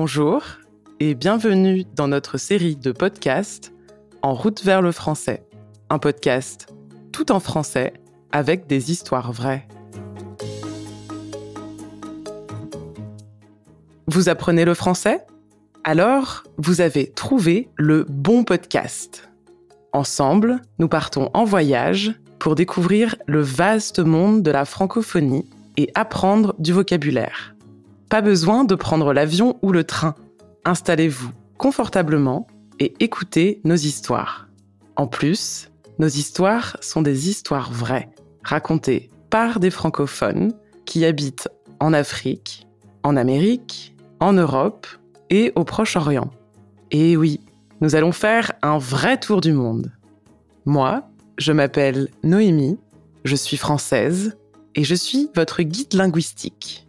Bonjour et bienvenue dans notre série de podcasts En route vers le français. Un podcast tout en français avec des histoires vraies. Vous apprenez le français? Alors, vous avez trouvé le bon podcast. Ensemble, nous partons en voyage pour découvrir le vaste monde de la francophonie et apprendre du vocabulaire. Pas besoin de prendre l'avion ou le train. Installez-vous confortablement et écoutez nos histoires. En plus, nos histoires sont des histoires vraies, racontées par des francophones qui habitent en Afrique, en Amérique, en Europe et au Proche-Orient. Et oui, nous allons faire un vrai tour du monde. Moi, je m'appelle Noémie, je suis française et je suis votre guide linguistique.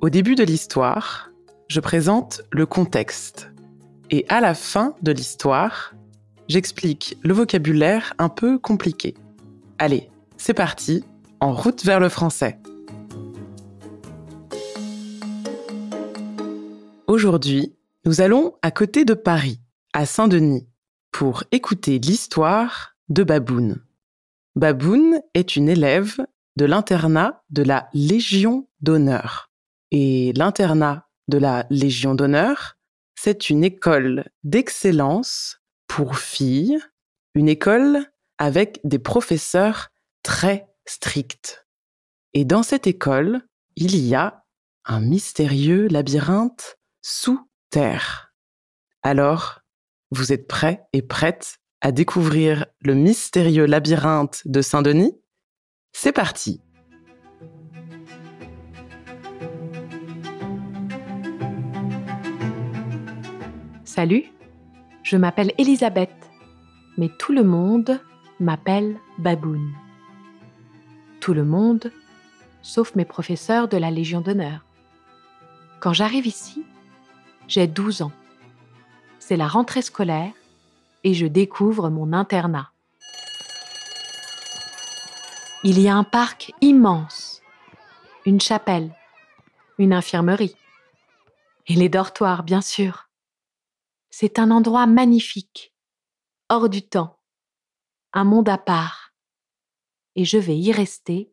Au début de l'histoire, je présente le contexte. Et à la fin de l'histoire, j'explique le vocabulaire un peu compliqué. Allez, c'est parti, en route vers le français. Aujourd'hui, nous allons à côté de Paris, à Saint-Denis, pour écouter l'histoire de Baboun. Baboun est une élève de l'internat de la Légion d'honneur. Et l'internat de la Légion d'honneur, c'est une école d'excellence pour filles, une école avec des professeurs très stricts. Et dans cette école, il y a un mystérieux labyrinthe sous terre. Alors, vous êtes prêts et prêtes à découvrir le mystérieux labyrinthe de Saint-Denis? C'est parti Salut, je m'appelle Elisabeth, mais tout le monde m'appelle Baboun. Tout le monde, sauf mes professeurs de la Légion d'honneur. Quand j'arrive ici, j'ai 12 ans. C'est la rentrée scolaire et je découvre mon internat. Il y a un parc immense, une chapelle, une infirmerie et les dortoirs, bien sûr. C'est un endroit magnifique, hors du temps, un monde à part. Et je vais y rester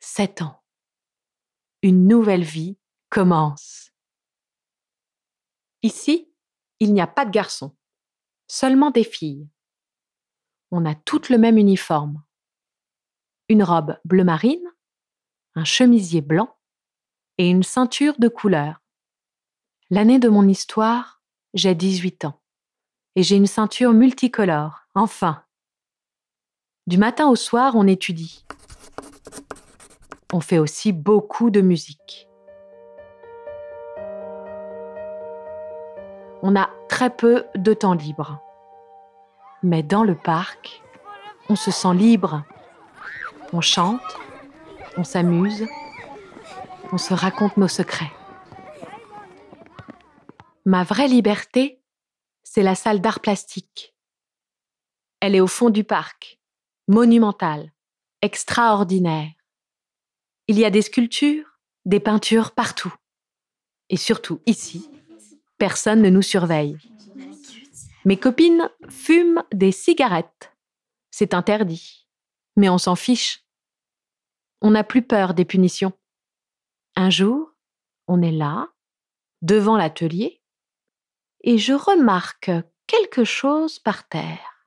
sept ans. Une nouvelle vie commence. Ici, il n'y a pas de garçons, seulement des filles. On a toutes le même uniforme. Une robe bleu marine, un chemisier blanc et une ceinture de couleur. L'année de mon histoire, j'ai 18 ans. Et j'ai une ceinture multicolore, enfin. Du matin au soir, on étudie. On fait aussi beaucoup de musique. On a très peu de temps libre. Mais dans le parc, on se sent libre. On chante, on s'amuse, on se raconte nos secrets. Ma vraie liberté, c'est la salle d'art plastique. Elle est au fond du parc, monumentale, extraordinaire. Il y a des sculptures, des peintures partout. Et surtout ici, personne ne nous surveille. Mes copines fument des cigarettes. C'est interdit. Mais on s'en fiche. On n'a plus peur des punitions. Un jour, on est là, devant l'atelier, et je remarque quelque chose par terre,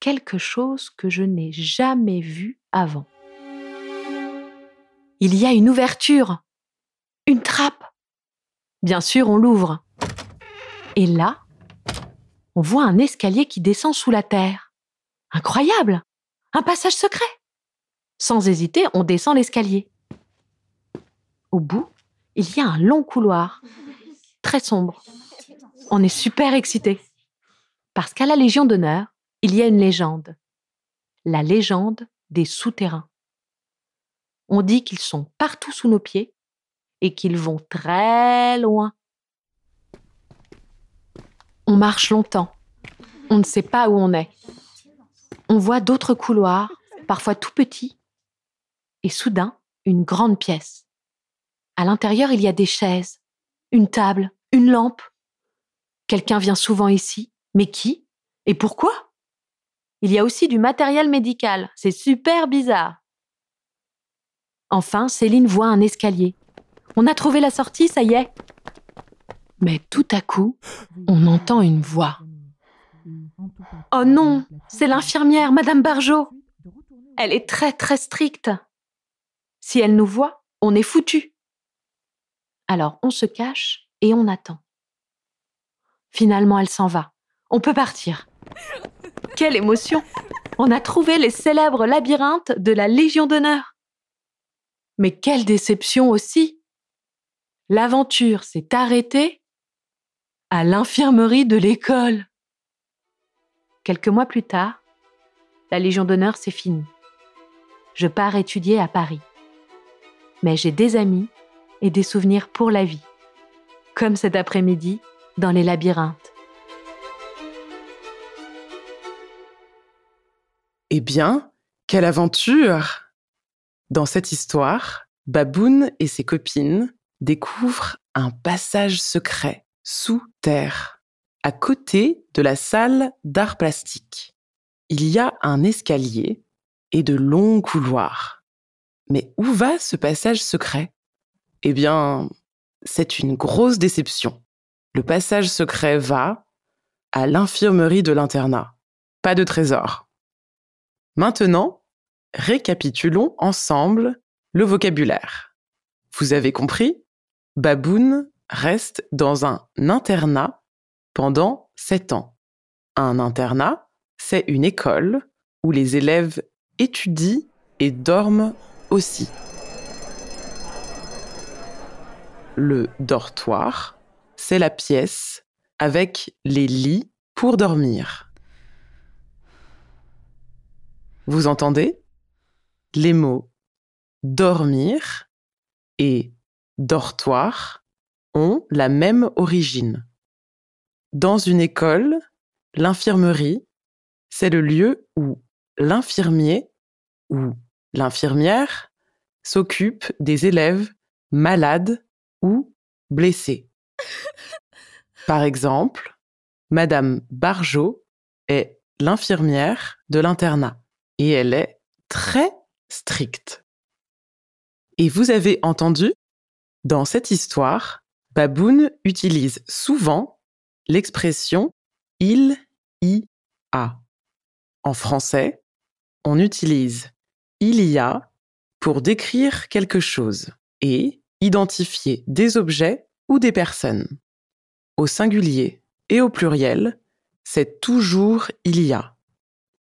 quelque chose que je n'ai jamais vu avant. Il y a une ouverture, une trappe. Bien sûr, on l'ouvre. Et là, on voit un escalier qui descend sous la terre. Incroyable Un passage secret Sans hésiter, on descend l'escalier. Au bout, il y a un long couloir, très sombre on est super excité. Parce qu'à la Légion d'honneur, il y a une légende. La légende des souterrains. On dit qu'ils sont partout sous nos pieds et qu'ils vont très loin. On marche longtemps. On ne sait pas où on est. On voit d'autres couloirs, parfois tout petits, et soudain, une grande pièce. À l'intérieur, il y a des chaises, une table, une lampe, Quelqu'un vient souvent ici. Mais qui? Et pourquoi? Il y a aussi du matériel médical. C'est super bizarre. Enfin, Céline voit un escalier. On a trouvé la sortie, ça y est. Mais tout à coup, on entend une voix. Oh non, c'est l'infirmière, Madame Barjot. Elle est très très stricte. Si elle nous voit, on est foutu. Alors on se cache et on attend. Finalement, elle s'en va. On peut partir. Quelle émotion On a trouvé les célèbres labyrinthes de la Légion d'honneur. Mais quelle déception aussi L'aventure s'est arrêtée à l'infirmerie de l'école. Quelques mois plus tard, la Légion d'honneur s'est finie. Je pars étudier à Paris. Mais j'ai des amis et des souvenirs pour la vie. Comme cet après-midi dans les labyrinthes. Eh bien, quelle aventure Dans cette histoire, Baboun et ses copines découvrent un passage secret sous terre, à côté de la salle d'art plastique. Il y a un escalier et de longs couloirs. Mais où va ce passage secret? Eh bien, c'est une grosse déception. Le passage secret va à l'infirmerie de l'internat. Pas de trésor. Maintenant, récapitulons ensemble le vocabulaire. Vous avez compris? Baboun reste dans un internat pendant sept ans. Un internat, c'est une école où les élèves étudient et dorment aussi. Le dortoir, c'est la pièce avec les lits pour dormir. Vous entendez Les mots dormir et dortoir ont la même origine. Dans une école, l'infirmerie, c'est le lieu où l'infirmier ou l'infirmière s'occupe des élèves malades ou blessés. Par exemple, Madame Barjot est l'infirmière de l'internat et elle est très stricte. Et vous avez entendu, dans cette histoire, Baboun utilise souvent l'expression il, y, a. En français, on utilise il y a pour décrire quelque chose et identifier des objets ou des personnes. Au singulier et au pluriel, c'est toujours il y a.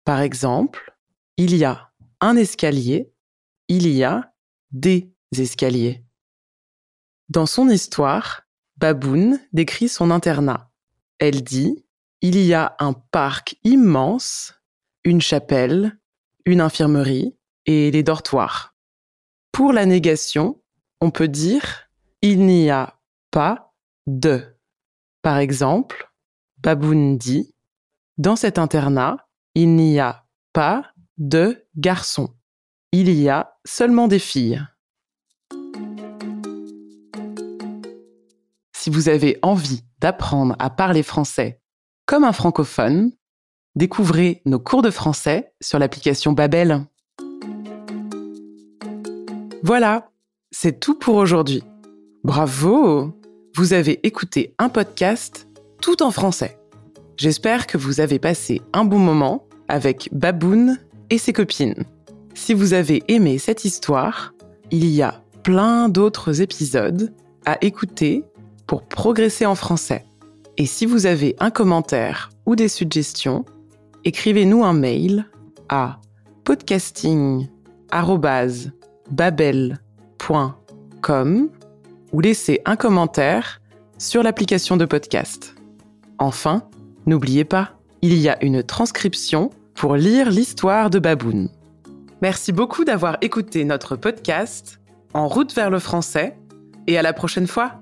Par exemple, il y a un escalier, il y a des escaliers. Dans son histoire, Baboun décrit son internat. Elle dit Il y a un parc immense, une chapelle, une infirmerie et les dortoirs. Pour la négation, on peut dire Il n'y a pas de. Par exemple, Baboun dit Dans cet internat, il n'y a pas de garçons. Il y a seulement des filles. Si vous avez envie d'apprendre à parler français comme un francophone, découvrez nos cours de français sur l'application Babel. Voilà, c'est tout pour aujourd'hui. Bravo Vous avez écouté un podcast tout en français. J'espère que vous avez passé un bon moment avec Baboun et ses copines. Si vous avez aimé cette histoire, il y a plein d'autres épisodes à écouter pour progresser en français. Et si vous avez un commentaire ou des suggestions, écrivez-nous un mail à podcasting.babel.com ou laissez un commentaire sur l'application de podcast. Enfin, n'oubliez pas, il y a une transcription pour lire l'histoire de Baboun. Merci beaucoup d'avoir écouté notre podcast En route vers le français et à la prochaine fois.